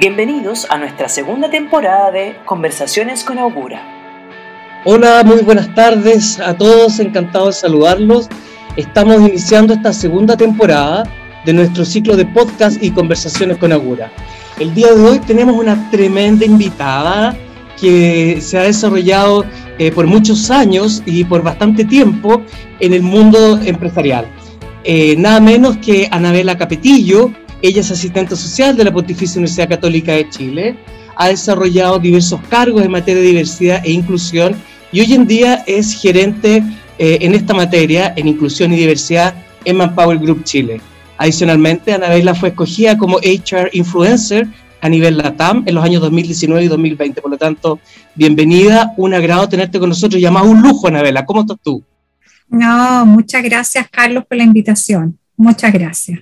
Bienvenidos a nuestra segunda temporada de Conversaciones con Augura. Hola, muy buenas tardes a todos, encantado de saludarlos. Estamos iniciando esta segunda temporada de nuestro ciclo de podcast y conversaciones con Augura. El día de hoy tenemos una tremenda invitada que se ha desarrollado eh, por muchos años y por bastante tiempo en el mundo empresarial. Eh, nada menos que Anabela Capetillo, ella es asistente social de la Pontificia Universidad Católica de Chile, ha desarrollado diversos cargos en materia de diversidad e inclusión y hoy en día es gerente eh, en esta materia, en inclusión y diversidad, en Manpower Group Chile. Adicionalmente, Anabela fue escogida como HR Influencer a nivel LATAM en los años 2019 y 2020. Por lo tanto, bienvenida, un agrado tenerte con nosotros y además un lujo, Anabela. ¿Cómo estás tú? No, muchas gracias, Carlos, por la invitación. Muchas gracias.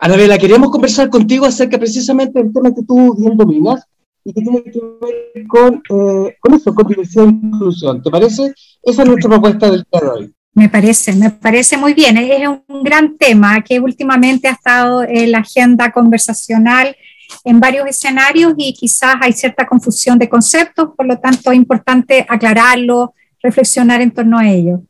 Anabela, queremos conversar contigo acerca precisamente del tema que tú bien dominas y que tiene que ver con, eh, con eso, con diversidad e inclusión. ¿Te parece? Esa es nuestra propuesta del día de hoy. Me parece, me parece muy bien. Es un gran tema que últimamente ha estado en la agenda conversacional en varios escenarios y quizás hay cierta confusión de conceptos, por lo tanto es importante aclararlo, reflexionar en torno a ello.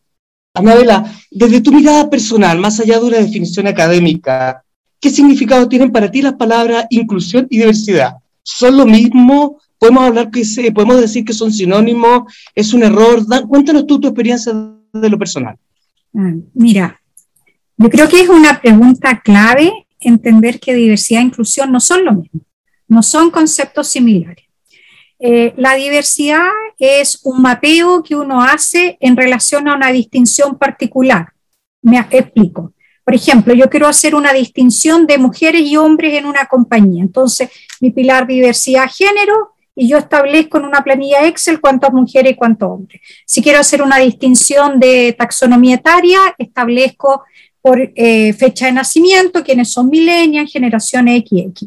Anabela, desde tu mirada personal, más allá de una definición académica, ¿Qué significado tienen para ti las palabras inclusión y diversidad? ¿Son lo mismo? ¿Podemos, hablar que se, podemos decir que son sinónimos? ¿Es un error? cuéntanos tú tu experiencia de lo personal. Ah, mira, yo creo que es una pregunta clave entender que diversidad e inclusión no son lo mismo, no son conceptos similares. Eh, la diversidad es un mapeo que uno hace en relación a una distinción particular. Me explico. Por ejemplo, yo quiero hacer una distinción de mujeres y hombres en una compañía. Entonces, mi pilar diversidad género y yo establezco en una planilla Excel cuántas mujeres y cuántos hombres. Si quiero hacer una distinción de taxonomía etaria, establezco por eh, fecha de nacimiento, quiénes son millennials, generación XX.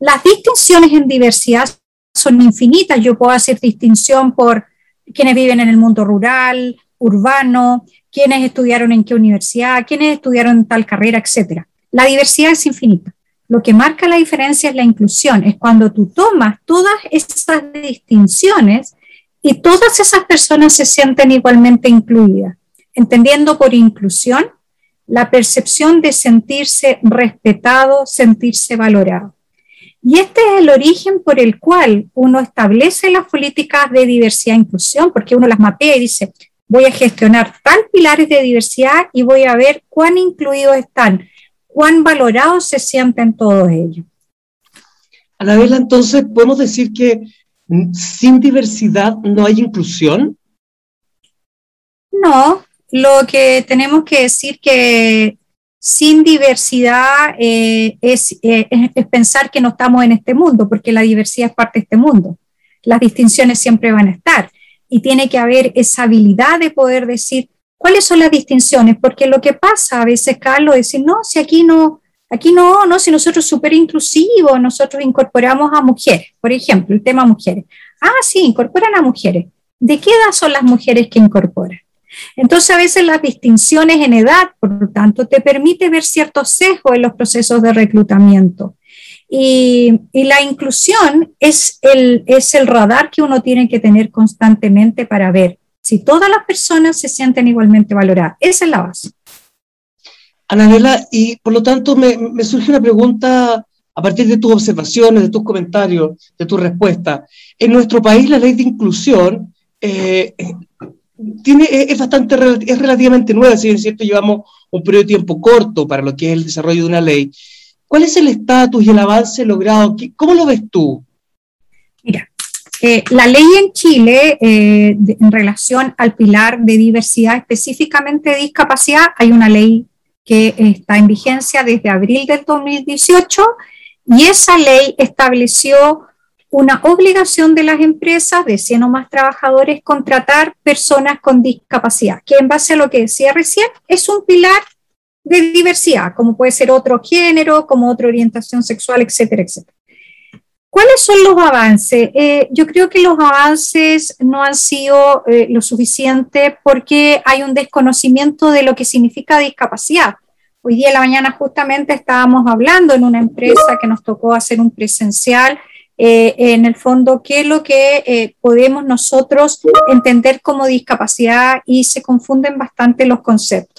Las distinciones en diversidad son infinitas. Yo puedo hacer distinción por quienes viven en el mundo rural, urbano, quiénes estudiaron en qué universidad, quiénes estudiaron tal carrera, etc. La diversidad es infinita. Lo que marca la diferencia es la inclusión, es cuando tú tomas todas esas distinciones y todas esas personas se sienten igualmente incluidas, entendiendo por inclusión la percepción de sentirse respetado, sentirse valorado. Y este es el origen por el cual uno establece las políticas de diversidad e inclusión, porque uno las mapea y dice, voy a gestionar tal pilares de diversidad y voy a ver cuán incluidos están, cuán valorados se sienten todos ellos. Anabela, entonces, ¿podemos decir que sin diversidad no hay inclusión? No, lo que tenemos que decir que sin diversidad eh, es, eh, es, pensar que no estamos en este mundo, porque la diversidad es parte de este mundo. Las distinciones siempre van a estar y tiene que haber esa habilidad de poder decir cuáles son las distinciones, porque lo que pasa a veces, Carlos, es decir, no, si aquí no, aquí no, no, si nosotros súper inclusivos, nosotros incorporamos a mujeres, por ejemplo, el tema mujeres. Ah, sí, incorporan a mujeres. ¿De qué edad son las mujeres que incorporan? Entonces, a veces las distinciones en edad, por lo tanto, te permite ver ciertos sesgos en los procesos de reclutamiento. Y, la inclusión es el, es el radar que uno tiene que tener constantemente para ver si todas las personas se sienten igualmente valoradas. Esa es la base. Anabela, y por lo tanto me, me surge una pregunta a partir de tus observaciones, de tus comentarios, de tu respuesta. En nuestro país la ley de inclusión eh, tiene, es, bastante, es relativamente nueva, si es cierto, llevamos un periodo de tiempo corto para lo que es el desarrollo de una ley, ¿Cuál es el estatus y el avance logrado? ¿Cómo lo ves tú? Mira, eh, la ley en Chile eh, en relación al pilar de diversidad, específicamente de discapacidad, hay una ley que está en vigencia desde abril del 2018 y esa ley estableció una obligación de las empresas de 100 o más trabajadores contratar personas con discapacidad, que en base a lo que decía recién es un pilar de diversidad, como puede ser otro género, como otra orientación sexual, etcétera, etcétera. ¿Cuáles son los avances? Eh, yo creo que los avances no han sido eh, lo suficiente porque hay un desconocimiento de lo que significa discapacidad. Hoy día en la mañana justamente estábamos hablando en una empresa que nos tocó hacer un presencial, eh, en el fondo, qué es lo que podemos nosotros entender como discapacidad y se confunden bastante los conceptos.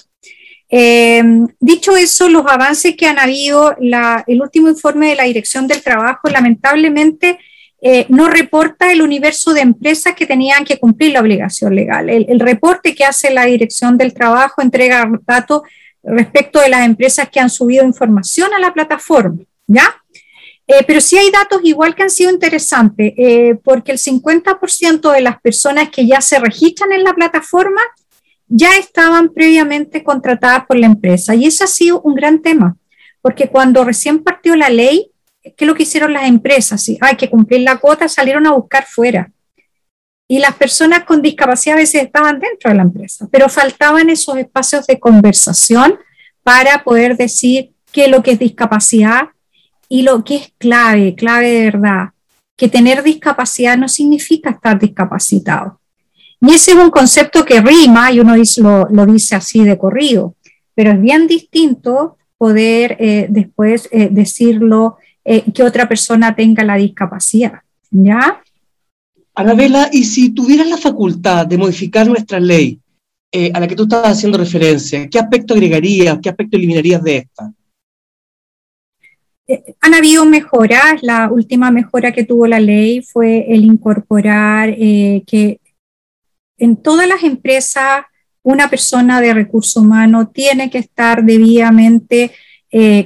Eh, dicho eso, los avances que han habido, el último informe de la Dirección del Trabajo lamentablemente no reporta el universo de empresas que tenían que cumplir la obligación legal. El, reporte que hace la Dirección del Trabajo entrega datos respecto de las empresas que han subido información a la plataforma, ¿ya? Eh, pero sí hay datos igual que han sido interesantes, eh, porque el 50% de las personas que ya se registran en la plataforma ya estaban previamente contratadas por la empresa. Y ese ha sido un gran tema, porque cuando recién partió la ley, ¿qué es lo que hicieron las empresas? Si hay que cumplir la cuota, salieron a buscar fuera. Y las personas con discapacidad a veces estaban dentro de la empresa, pero faltaban esos espacios de conversación para poder decir qué es lo que es discapacidad y lo que es clave, clave de verdad, que tener discapacidad no significa estar discapacitado. Y ese es un concepto que rima y uno lo, dice así de corrido, pero es bien distinto poder eh, después eh, decirlo eh, que otra persona tenga la discapacidad. ¿Ya? Anabela, y si tuvieras la facultad de modificar nuestra ley a la que tú estabas haciendo referencia, ¿qué aspecto agregarías, qué aspecto eliminarías de esta? Han habido mejoras. La última mejora que tuvo la ley fue el incorporar eh, que en todas las empresas una persona de recurso humano tiene que estar debidamente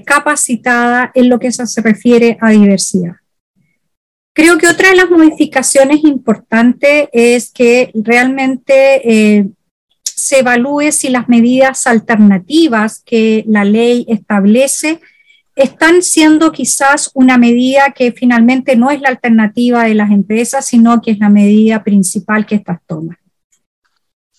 capacitada en lo que se refiere a diversidad. Creo que otra de las modificaciones importantes es que realmente eh, se evalúe si las medidas alternativas que la ley establece están siendo quizás una medida que finalmente no es la alternativa de las empresas, sino que es la medida principal que estas toman.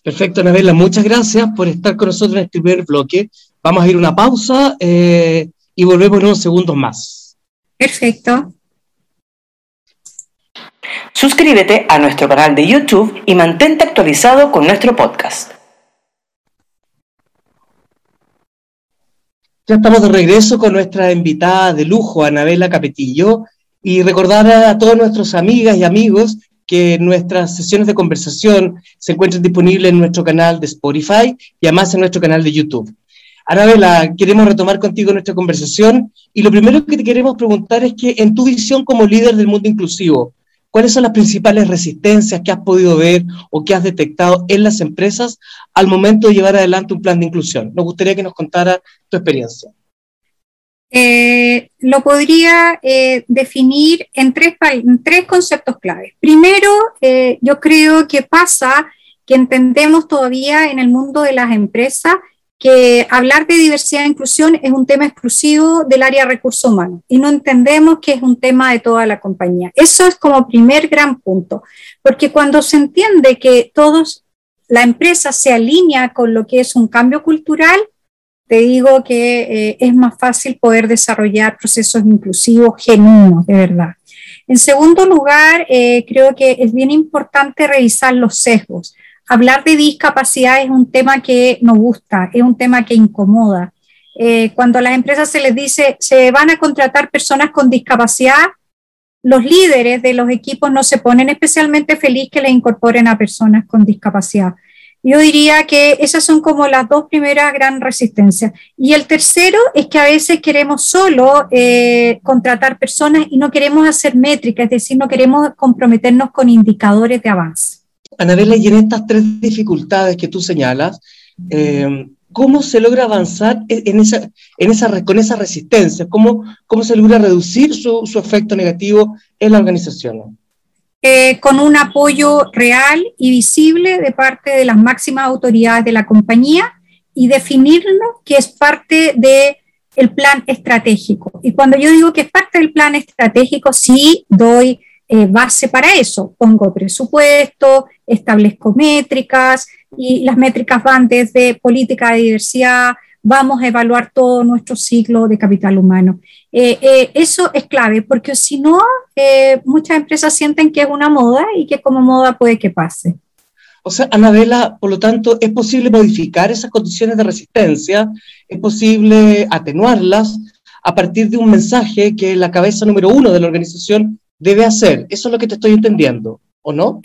Perfecto, Anabela, muchas gracias por estar con nosotros en este primer bloque. Vamos a ir a una pausa eh, y volvemos en unos segundos más. Perfecto. Suscríbete a nuestro canal de YouTube y mantente actualizado con nuestro podcast. Ya estamos de regreso con nuestra invitada de lujo, Anabela Capetillo, y recordar a todos nuestros amigas y amigos que nuestras sesiones de conversación se encuentran disponibles en nuestro canal de Spotify y además en nuestro canal de YouTube. Anabela, queremos retomar contigo nuestra conversación y lo primero que te queremos preguntar es que en tu visión como líder del mundo inclusivo, ¿Cuáles son las principales resistencias que has podido ver o que has detectado en las empresas al momento de llevar adelante un plan de inclusión? Nos gustaría que nos contara tu experiencia. Eh, lo podría eh, definir en tres, en tres, conceptos claves. Primero, eh, yo creo que pasa que entendemos todavía en el mundo de las empresas que hablar de diversidad e inclusión es un tema exclusivo del área de recursos humanos y no entendemos que es un tema de toda la compañía. Eso es como primer gran punto, porque cuando se entiende que todos, la empresa se alinea con lo que es un cambio cultural, te digo que eh, es más fácil poder desarrollar procesos inclusivos genuinos, de verdad. En segundo lugar, eh, creo que es bien importante revisar los sesgos hablar de discapacidad es un tema que nos gusta, es un tema que incomoda. Eh, cuando a las empresas se les dice se van a contratar personas con discapacidad, los líderes de los equipos no se ponen especialmente feliz que le incorporen a personas con discapacidad. Yo diría que esas son como las dos primeras gran resistencias. Y el tercero es que a veces queremos solo eh, contratar personas y no queremos hacer métricas, es decir, no queremos comprometernos con indicadores de avance. Anabela, y en estas tres dificultades que tú señalas, eh, ¿cómo se logra avanzar en esa, en esa, con esa resistencia? ¿Cómo, cómo se logra reducir su, su efecto negativo en la organización? Eh, con un apoyo real y visible de parte de las máximas autoridades de la compañía y definirlo que es parte de el plan estratégico. Y cuando yo digo que es parte del plan estratégico, sí doy eh, base para eso. Pongo presupuesto, establezco métricas y las métricas van desde política de diversidad, vamos a evaluar todo nuestro ciclo de capital humano. Eh, eh, eso es clave porque si no, muchas empresas sienten que es una moda y que como moda puede que pase. O sea, Anabela, por lo tanto, es posible modificar esas condiciones de resistencia, es posible atenuarlas a partir de un mensaje que la cabeza número uno de la organización debe hacer. Eso es lo que te estoy entendiendo, ¿o no?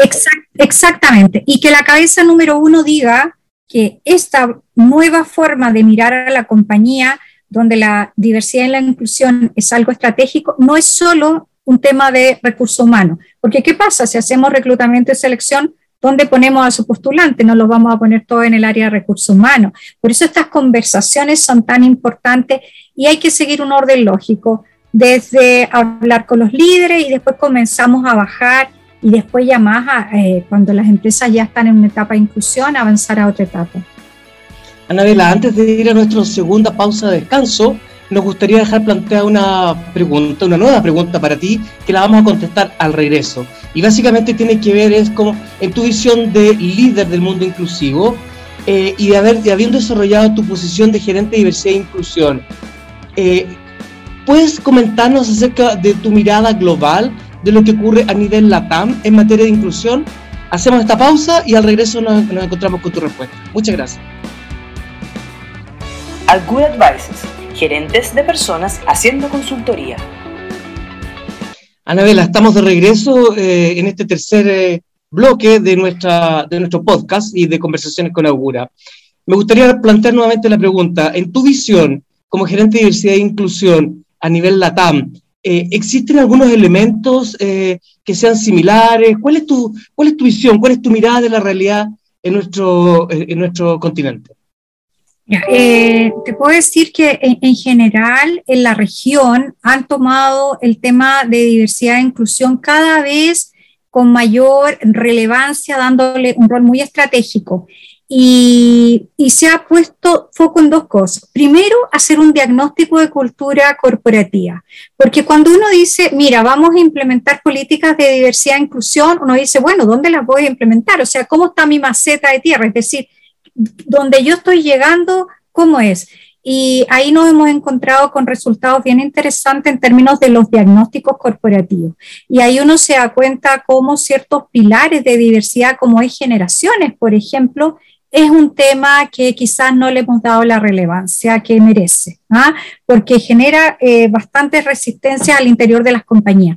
exactamente. Y que la cabeza número uno diga que esta nueva forma de mirar a la compañía, donde la diversidad y la inclusión es algo estratégico, no es solo un tema de recursos humanos. Porque ¿qué pasa si hacemos reclutamiento y selección? ¿Dónde ponemos a su postulante? No lo vamos a poner todo en el área de recursos humanos. Por eso estas conversaciones son tan importantes y hay que seguir un orden lógico, desde hablar con los líderes y después comenzamos a bajar y después ya más, eh, cuando las empresas ya están en una etapa de inclusión, avanzar a otra etapa. Anabela, antes de ir a nuestra segunda pausa de descanso, nos gustaría dejar planteada una pregunta, una nueva pregunta para ti, que la vamos a contestar al regreso. Y básicamente tiene que ver es como en tu visión de líder del mundo inclusivo eh, y de haber habiendo desarrollado tu posición de gerente de diversidad e inclusión. Eh, ¿Puedes comentarnos acerca de tu mirada global de lo que ocurre a nivel LATAM en materia de inclusión? Hacemos esta pausa y al regreso nos, nos encontramos con tu respuesta. Muchas gracias. Al Good Advices gerentes de personas haciendo consultoría. Anabela, estamos de regreso eh, en este tercer eh, bloque de, nuestra, de nuestro podcast y de conversaciones con Augura. Me gustaría plantear nuevamente la pregunta, en tu visión como gerente de diversidad e inclusión a nivel LATAM, eh, ¿existen algunos elementos que sean similares? ¿Cuál es, tu, ¿Cuál es tu visión? ¿Cuál es tu mirada de la realidad en nuestro, en nuestro continente? Eh, te puedo decir que en, general en la región han tomado el tema de diversidad e inclusión cada vez con mayor relevancia, dándole un rol muy estratégico. Y, y, se ha puesto foco en dos cosas. Primero, hacer un diagnóstico de cultura corporativa, porque cuando uno dice, mira, vamos a implementar políticas de diversidad e inclusión, uno dice, bueno, ¿dónde las voy a implementar? O sea, ¿cómo está mi maceta de tierra? Es decir, donde yo estoy llegando, ¿cómo es? Y ahí nos hemos encontrado con resultados bien interesantes en términos de los diagnósticos corporativos. Y ahí uno se da cuenta cómo ciertos pilares de diversidad, como es generaciones, por ejemplo, es un tema que quizás no le hemos dado la relevancia que merece, ¿ah? porque genera eh, bastante resistencia al interior de las compañías.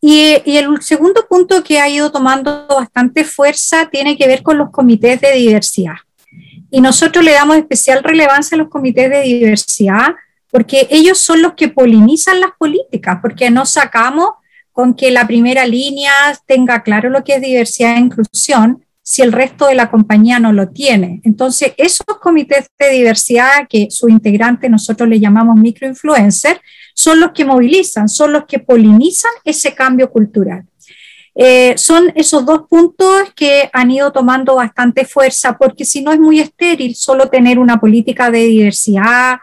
Y, y, el segundo punto que ha ido tomando bastante fuerza tiene que ver con los comités de diversidad. Y nosotros le damos especial relevancia a los comités de diversidad porque ellos son los que polinizan las políticas, porque no sacamos con que la primera línea tenga claro lo que es diversidad e inclusión si el resto de la compañía no lo tiene. Entonces, esos comités de diversidad, que su integrante nosotros le llamamos microinfluencers, son los que movilizan, son los que polinizan ese cambio cultural. Eh, son esos dos puntos que han ido tomando bastante fuerza, porque si no es muy estéril solo tener una política de diversidad,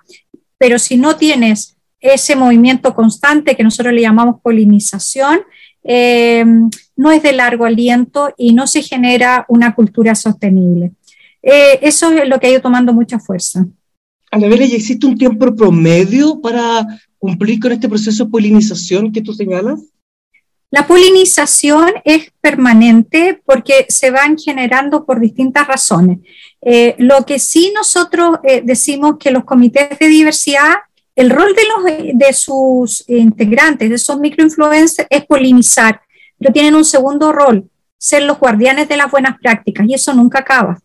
pero si no tienes ese movimiento constante que nosotros le llamamos polinización, eh, no es de largo aliento y no se genera una cultura sostenible. Eh, eso es lo que ha ido tomando mucha fuerza. Anabela, ¿y existe un tiempo promedio para cumplir con este proceso de polinización que tú señalas? La polinización es permanente porque se van generando por distintas razones. Eh, lo que sí nosotros eh, decimos que los comités de diversidad, el rol de, sus integrantes, de esos microinfluencers, es polinizar, pero tienen un segundo rol, ser los guardianes de las buenas prácticas, y eso nunca acaba.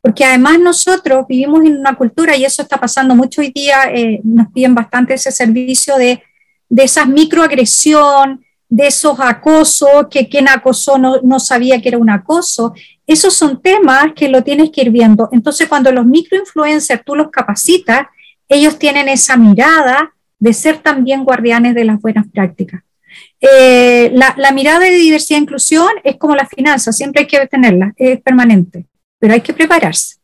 Porque además nosotros vivimos en una cultura, y eso está pasando mucho hoy día, eh, nos piden bastante ese servicio de, de esa microagresión, de esos acosos, que quien acosó no, no, sabía que era un acoso. Esos son temas que lo tienes que ir viendo. Entonces, cuando los microinfluencers tú los capacitas, ellos tienen esa mirada de ser también guardianes de las buenas prácticas. Eh, la, mirada de diversidad e inclusión es como la finanza, siempre hay que tenerla, es permanente, pero hay que prepararse.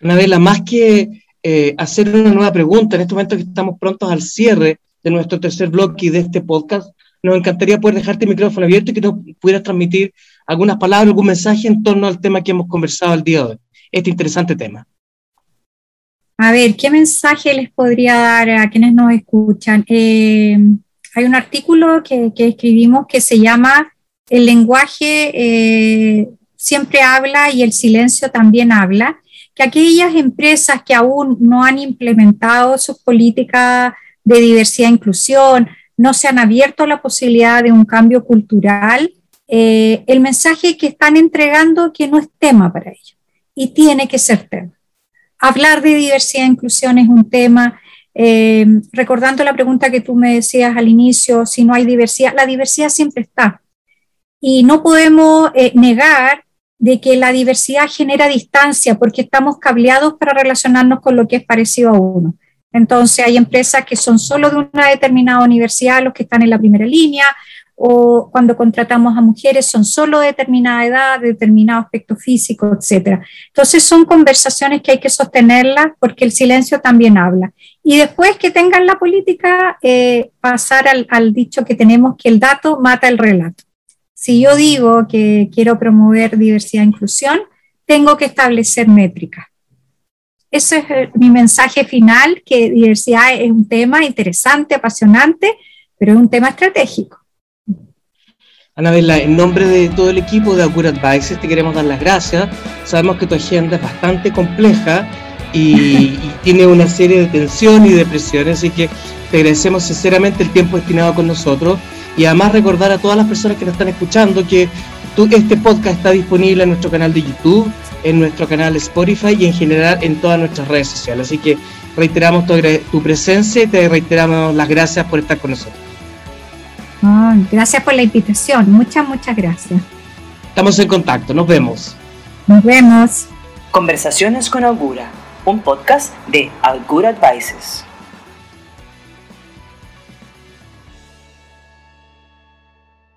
Anabela, más que eh, hacer una nueva pregunta, en este momento que estamos prontos al cierre de nuestro tercer bloque y de este podcast, nos encantaría poder dejarte el micrófono abierto y que nos pudieras transmitir algunas palabras, algún mensaje en torno al tema que hemos conversado el día de hoy, este interesante tema. A ver, ¿qué mensaje les podría dar a quienes nos escuchan? Eh, hay un artículo que, escribimos que se llama El lenguaje eh, siempre habla y el silencio también habla, que aquellas empresas que aún no han implementado sus políticas de diversidad e inclusión, no se han abierto a la posibilidad de un cambio cultural, eh, el mensaje que están entregando que no es tema para ellos y tiene que ser tema. Hablar de diversidad e inclusión es un tema, eh, recordando la pregunta que tú me decías al inicio, si no hay diversidad, la diversidad siempre está. Y no podemos eh, negar de que la diversidad genera distancia porque estamos cableados para relacionarnos con lo que es parecido a uno. Entonces hay empresas que son solo de una determinada universidad, los que están en la primera línea, o cuando contratamos a mujeres son solo de determinada edad, de determinado aspecto físico, etc. Entonces son conversaciones que hay que sostenerlas porque el silencio también habla. Y después que tengan la política, eh, pasar al, al dicho que tenemos que el dato mata el relato. Si yo digo que quiero promover diversidad e inclusión, tengo que establecer métricas. Ese es eh, mi mensaje final, que diversidad es un tema interesante, apasionante, pero es un tema estratégico. Anabela, en nombre de todo el equipo de Acura Advices te queremos dar las gracias. Sabemos que tu agenda es bastante compleja y, tiene una serie de tensión y de presiones, así que te agradecemos sinceramente el tiempo destinado con nosotros y además recordar a todas las personas que nos están escuchando que este podcast está disponible en nuestro canal de YouTube, en nuestro canal Spotify y en general en todas nuestras redes sociales. Así que reiteramos tu, tu presencia y te reiteramos las gracias por estar con nosotros gracias por la invitación. Muchas, muchas gracias. Estamos en contacto. Nos vemos. Nos vemos. Conversaciones con Augura, un podcast de Augura Advices.